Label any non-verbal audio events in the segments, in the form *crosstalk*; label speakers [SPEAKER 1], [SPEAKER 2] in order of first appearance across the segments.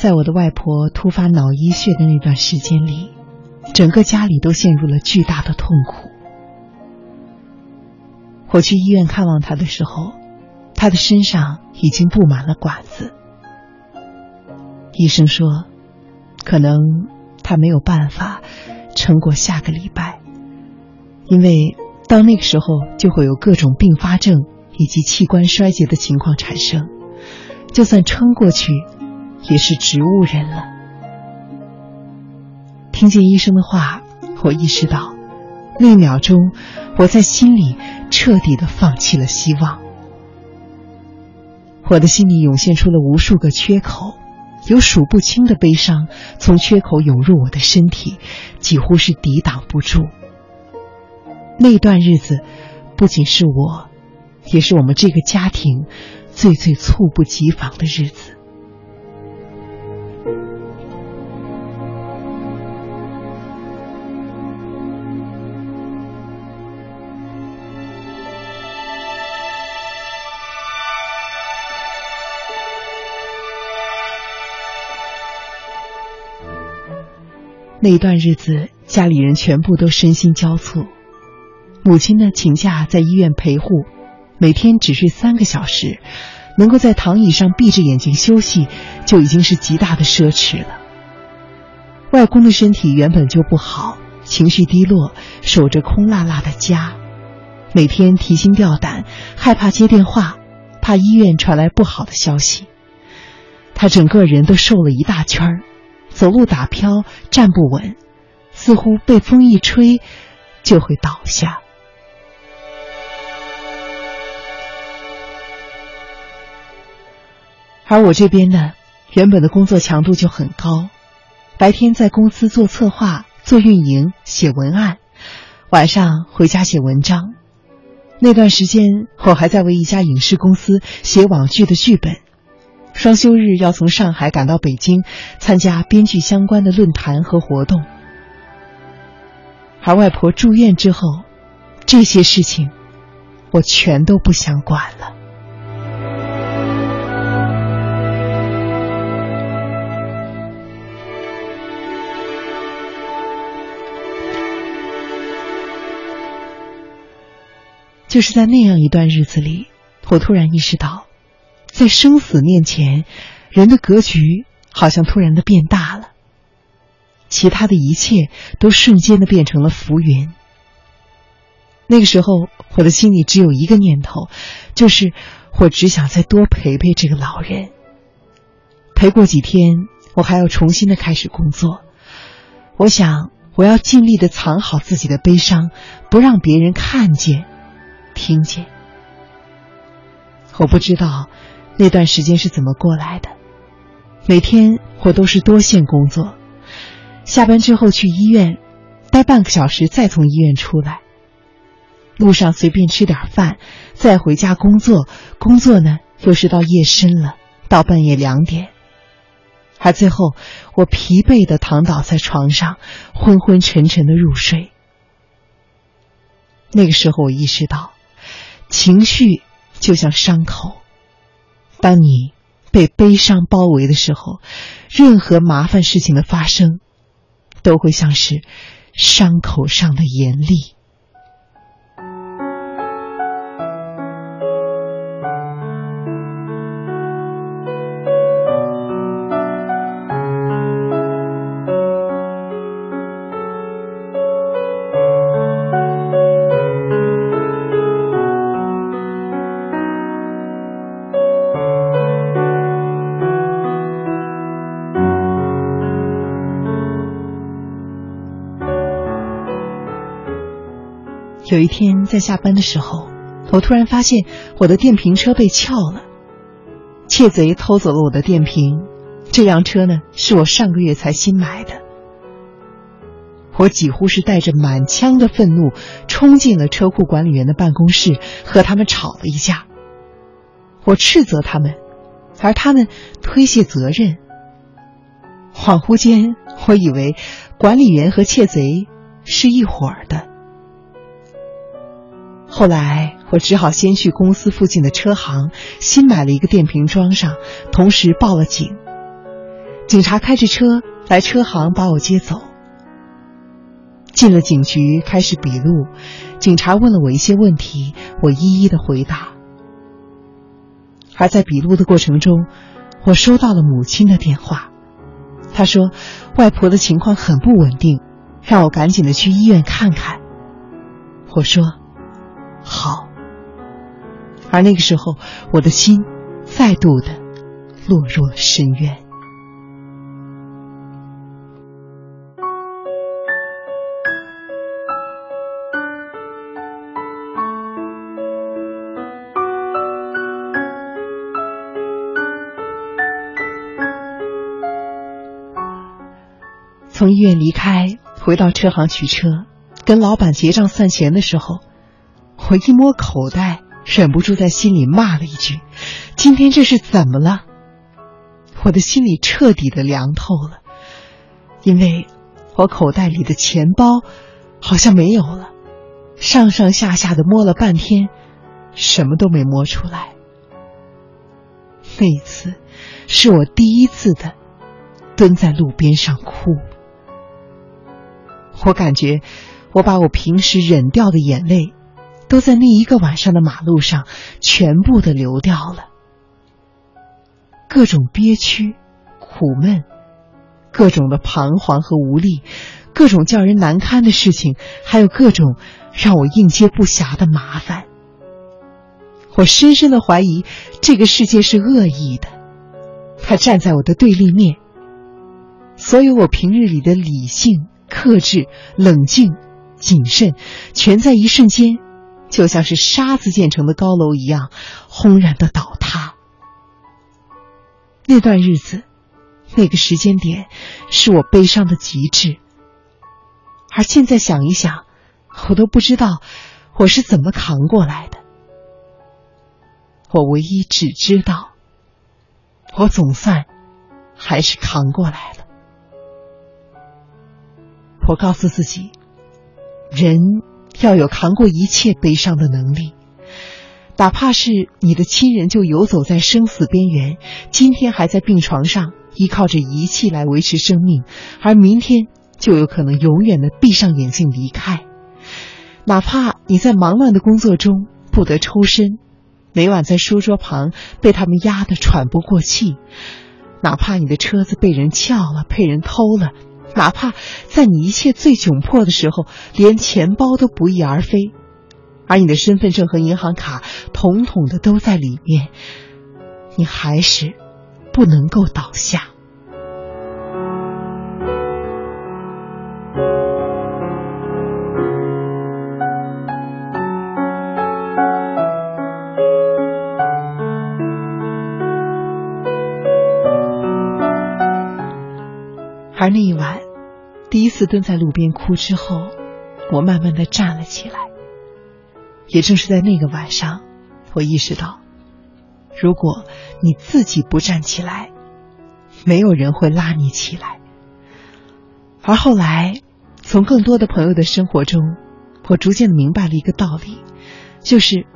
[SPEAKER 1] 在我的外婆突发脑溢血的那段时间里，整个家里都陷入了巨大的痛苦。我去医院看望她的时候，她的身上已经布满了管子。医生说，可能她没有办法撑过下个礼拜，因为到那个时候就会有各种并发症以及器官衰竭的情况产生，就算撑过去。也是植物人了。听见医生的话，我意识到，那一秒钟，我在心里彻底的放弃了希望。我的心里涌现出了无数个缺口，有数不清的悲伤从缺口涌入我的身体，几乎是抵挡不住。那段日子，不仅是我，也是我们这个家庭最最猝不及防的日子。那段日子，家里人全部都身心交瘁。母亲呢，请假在医院陪护，每天只睡三个小时，能够在躺椅上闭着眼睛休息，就已经是极大的奢侈了。外公的身体原本就不好，情绪低落，守着空落落的家，每天提心吊胆，害怕接电话，怕医院传来不好的消息。他整个人都瘦了一大圈儿。走路打飘，站不稳，似乎被风一吹就会倒下。而我这边呢，原本的工作强度就很高，白天在公司做策划、做运营、写文案，晚上回家写文章。那段时间，我还在为一家影视公司写网剧的剧本。双休日要从上海赶到北京，参加编剧相关的论坛和活动。而外婆住院之后，这些事情我全都不想管了。就是在那样一段日子里，我突然意识到。在生死面前，人的格局好像突然的变大了。其他的一切都瞬间的变成了浮云。那个时候，我的心里只有一个念头，就是我只想再多陪陪这个老人。陪过几天，我还要重新的开始工作。我想，我要尽力的藏好自己的悲伤，不让别人看见、听见。我不知道。那段时间是怎么过来的？每天我都是多线工作，下班之后去医院待半个小时，再从医院出来，路上随便吃点饭，再回家工作。工作呢，又是到夜深了，到半夜两点，而最后我疲惫的躺倒在床上，昏昏沉沉的入睡。那个时候，我意识到，情绪就像伤口。当你被悲伤包围的时候，任何麻烦事情的发生，都会像是伤口上的盐粒。有一天在下班的时候，我突然发现我的电瓶车被撬了，窃贼偷走了我的电瓶。这辆车呢，是我上个月才新买的。我几乎是带着满腔的愤怒冲进了车库管理员的办公室，和他们吵了一架。我斥责他们，而他们推卸责任。恍惚间，我以为管理员和窃贼是一伙儿的。后来，我只好先去公司附近的车行新买了一个电瓶装上，同时报了警。警察开着车来车行把我接走。进了警局，开始笔录。警察问了我一些问题，我一一的回答。而在笔录的过程中，我收到了母亲的电话，她说外婆的情况很不稳定，让我赶紧的去医院看看。我说好。而那个时候，我的心再度的落入了深渊。从医院离开，回到车行取车，跟老板结账算钱的时候，我一摸口袋，忍不住在心里骂了一句：“今天这是怎么了？”我的心里彻底的凉透了，因为我口袋里的钱包好像没有了，上上下下的摸了半天，什么都没摸出来。那一次，是我第一次的蹲在路边上哭。我感觉，我把我平时忍掉的眼泪，都在那一个晚上的马路上全部的流掉了。各种憋屈、苦闷，各种的彷徨和无力，各种叫人难堪的事情，还有各种让我应接不暇的麻烦。我深深的怀疑这个世界是恶意的，他站在我的对立面。所有我平日里的理性。克制、冷静、谨慎，全在一瞬间，就像是沙子建成的高楼一样，轰然的倒塌。那段日子，那个时间点，是我悲伤的极致。而现在想一想，我都不知道我是怎么扛过来的。我唯一只知道，我总算还是扛过来了。我告诉自己，人要有扛过一切悲伤的能力，哪怕是你的亲人就游走在生死边缘，今天还在病床上依靠着仪器来维持生命，而明天就有可能永远的闭上眼睛离开。哪怕你在忙乱的工作中不得抽身，每晚在书桌旁被他们压得喘不过气，哪怕你的车子被人撬了，被人偷了。哪怕在你一切最窘迫的时候，连钱包都不翼而飞，而你的身份证和银行卡统统的都在里面，你还是不能够倒下。而那一晚，第一次蹲在路边哭之后，我慢慢的站了起来。也正是在那个晚上，我意识到，如果你自己不站起来，没有人会拉你起来。而后来，从更多的朋友的生活中，我逐渐的明白了一个道理，就是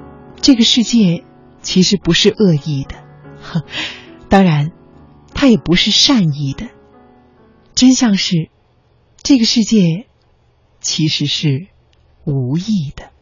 [SPEAKER 1] 这个世界其实不是恶意的，*laughs* 当然，它也不是善意的。真相是，这个世界其实是无意的。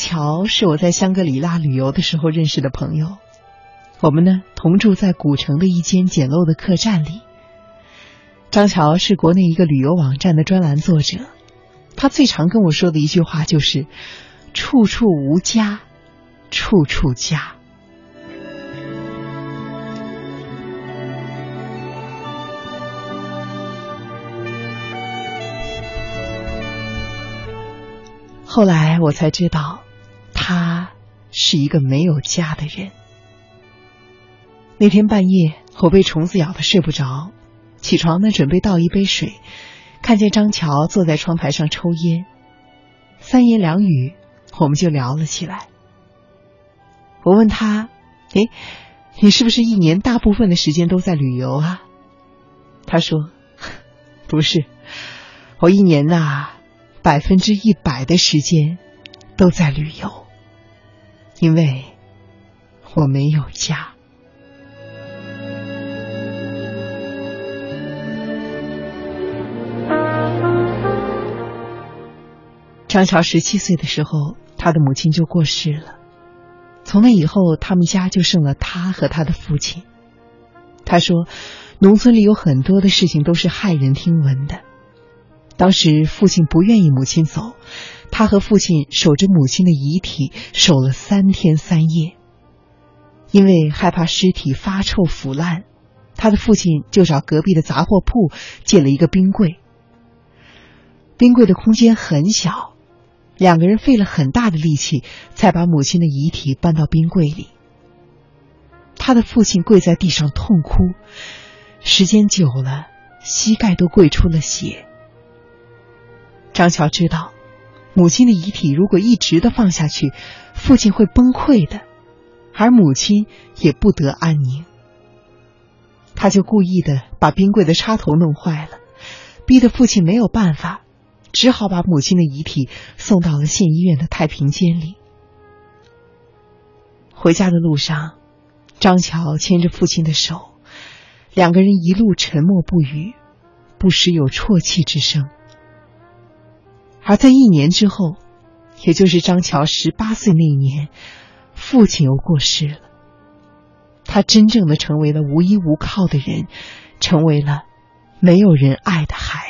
[SPEAKER 1] 乔是我在香格里拉旅游的时候认识的朋友，我们呢同住在古城的一间简陋的客栈里。张乔是国内一个旅游网站的专栏作者，他最常跟我说的一句话就是“处处无家，处处家”。后来我才知道，是一个没有家的人。那天半夜，我被虫子咬的睡不着，起床呢准备倒一杯水，看见张乔坐在窗台上抽烟，三言两语我们就聊了起来。我问他：“哎，你是不是一年大部分的时间都在旅游啊？”他说：“ *laughs* 不是，我一年呐，百分之一百的时间都在旅游，因为我没有家。”张乔十七岁的时候，他的母亲就过世了。从那以后，他们家就剩了他和他的父亲。他说，农村里有很多的事情都是骇人听闻的。当时父亲不愿意母亲走，他和父亲守着母亲的遗体守了三天三夜。因为害怕尸体发臭腐烂，他的父亲就找隔壁的杂货铺借了一个冰柜。冰柜的空间很小。两个人费了很大的力气，才把母亲的遗体搬到冰柜里。他的父亲跪在地上痛哭，时间久了，膝盖都跪出了血。张乔知道，母亲的遗体如果一直的放下去，父亲会崩溃的，而母亲也不得安宁。他就故意的把冰柜的插头弄坏了，逼得父亲没有办法。只好把母亲的遗体送到了县医院的太平间里。回家的路上，张乔牵着父亲的手，两个人一路沉默不语，不时有啜泣之声。而在一年之后，也就是张乔十八岁那年，父亲又过世了。他真正的成为了无依无靠的人，成为了没有人爱的孩子。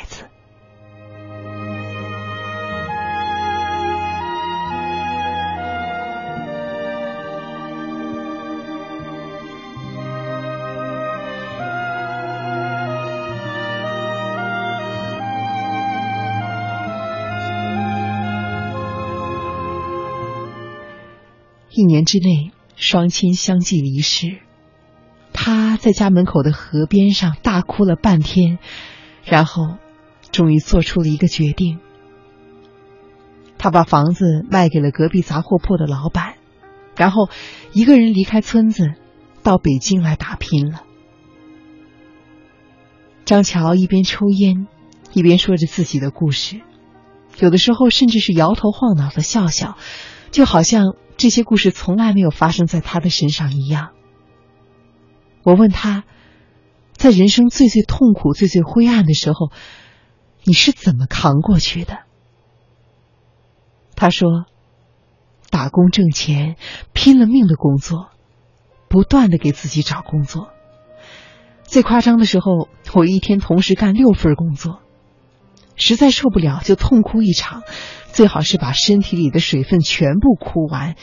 [SPEAKER 1] 一年之内，双亲相继离世。他在家门口的河边上大哭了半天，然后终于做出了一个决定。他把房子卖给了隔壁杂货铺的老板，然后一个人离开村子，到北京来打拼了。张乔一边抽烟，一边说着自己的故事，有的时候甚至是摇头晃脑的笑笑，就好像。这些故事从来没有发生在他的身上一样。我问他，在人生最最痛苦、最最灰暗的时候，你是怎么扛过去的？他说：“打工挣钱，拼了命的工作，不断的给自己找工作。最夸张的时候，我一天同时干六份工作，实在受不了就痛哭一场。”最好是把身体里的水分全部哭完，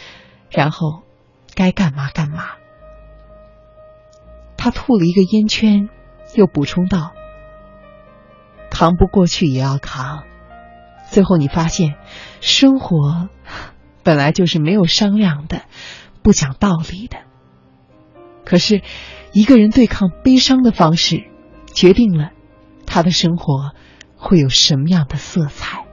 [SPEAKER 1] 然后该干嘛干嘛。他吐了一个烟圈，又补充道：“扛不过去也要扛。”最后你发现，生活本来就是没有商量的，不讲道理的。可是，一个人对抗悲伤的方式，决定了他的生活会有什么样的色彩。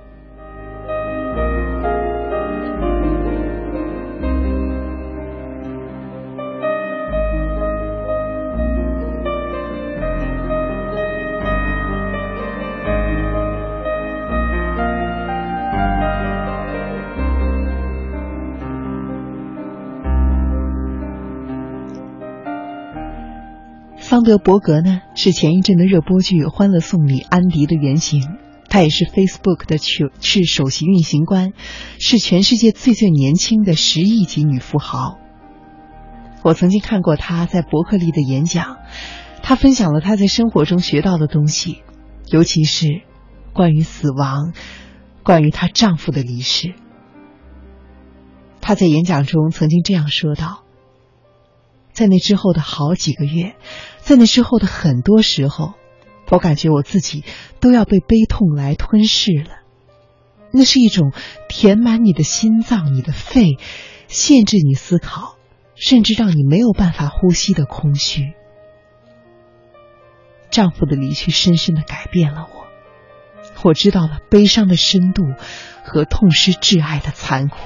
[SPEAKER 1] 德伯格呢，是前一阵的热播剧《欢乐颂》里安迪的原型，他也是 Facebook 的首是首席运行官，是全世界最最年轻的十亿级女富豪。我曾经看过她在伯克利的演讲，她分享了她在生活中学到的东西，尤其是关于死亡，关于她丈夫的离世。她在演讲中曾经这样说道。在那之后的好几个月，在那之后的很多时候，我感觉我自己都要被悲痛来吞噬了。那是一种填满你的心脏、你的肺，限制你思考，甚至让你没有办法呼吸的空虚。丈夫的离去深深的改变了我。我知道了悲伤的深度和痛失挚爱的残酷，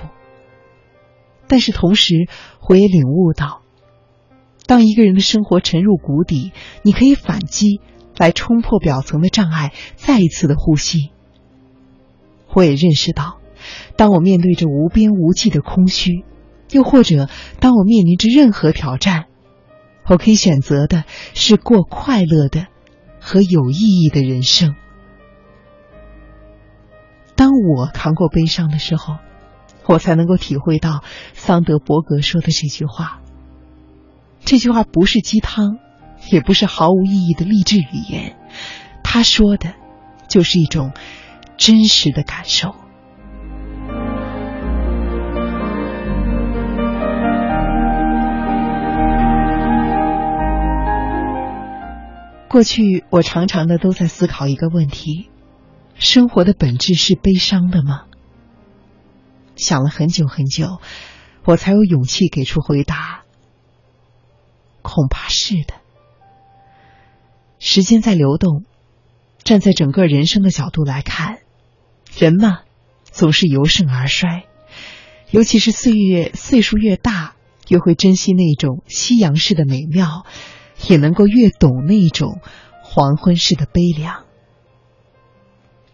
[SPEAKER 1] 但是同时我也领悟到，当一个人的生活沉入谷底，你可以反击，来冲破表层的障碍，再一次的呼吸。我也认识到，当我面对着无边无际的空虚，又或者当我面临着任何挑战，我可以选择的是过快乐的和有意义的人生。当我扛过悲伤的时候，我才能够体会到桑德伯格说的这句话。这句话不是鸡汤，也不是毫无意义的励志语言，他说的，就是一种真实的感受。过去，我常常的都在思考一个问题。生活的本质是悲伤的吗？想了很久很久，我才有勇气给出回答。恐怕是的。时间在流动，站在整个人生的角度来看，人嘛，总是由盛而衰。尤其是岁月岁数越大，越会珍惜那种夕阳式的美妙，也能够越懂那种黄昏式的悲凉。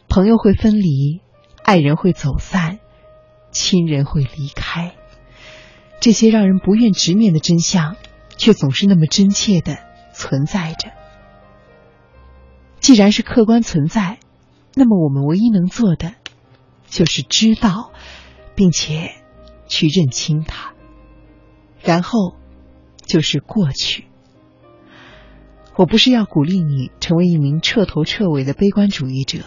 [SPEAKER 1] 朋友会分离，爱人会走散，亲人会离开，这些让人不愿直面的真相，却总是那么真切的存在着。既然是客观存在，那么我们唯一能做的，就是知道，并且去认清它，然后就是过去。我不是要鼓励你成为一名彻头彻尾的悲观主义者。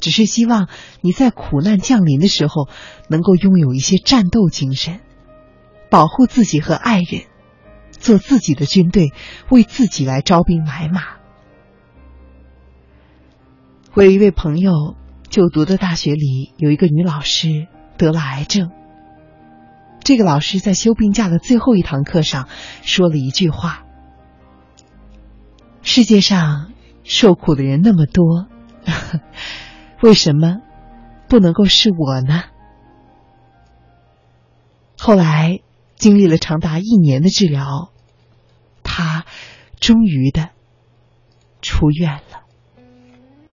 [SPEAKER 1] 只是希望你在苦难降临的时候，能够拥有一些战斗精神，保护自己和爱人，做自己的军队，为自己来招兵买马。我有一位朋友，就读的大学里有一个女老师得了癌症。这个老师在休病假的最后一堂课上说了一句话：“世界上受苦的人那么多。*laughs* ”为什么不能够是我呢？后来经历了长达一年的治疗，他终于的出院了。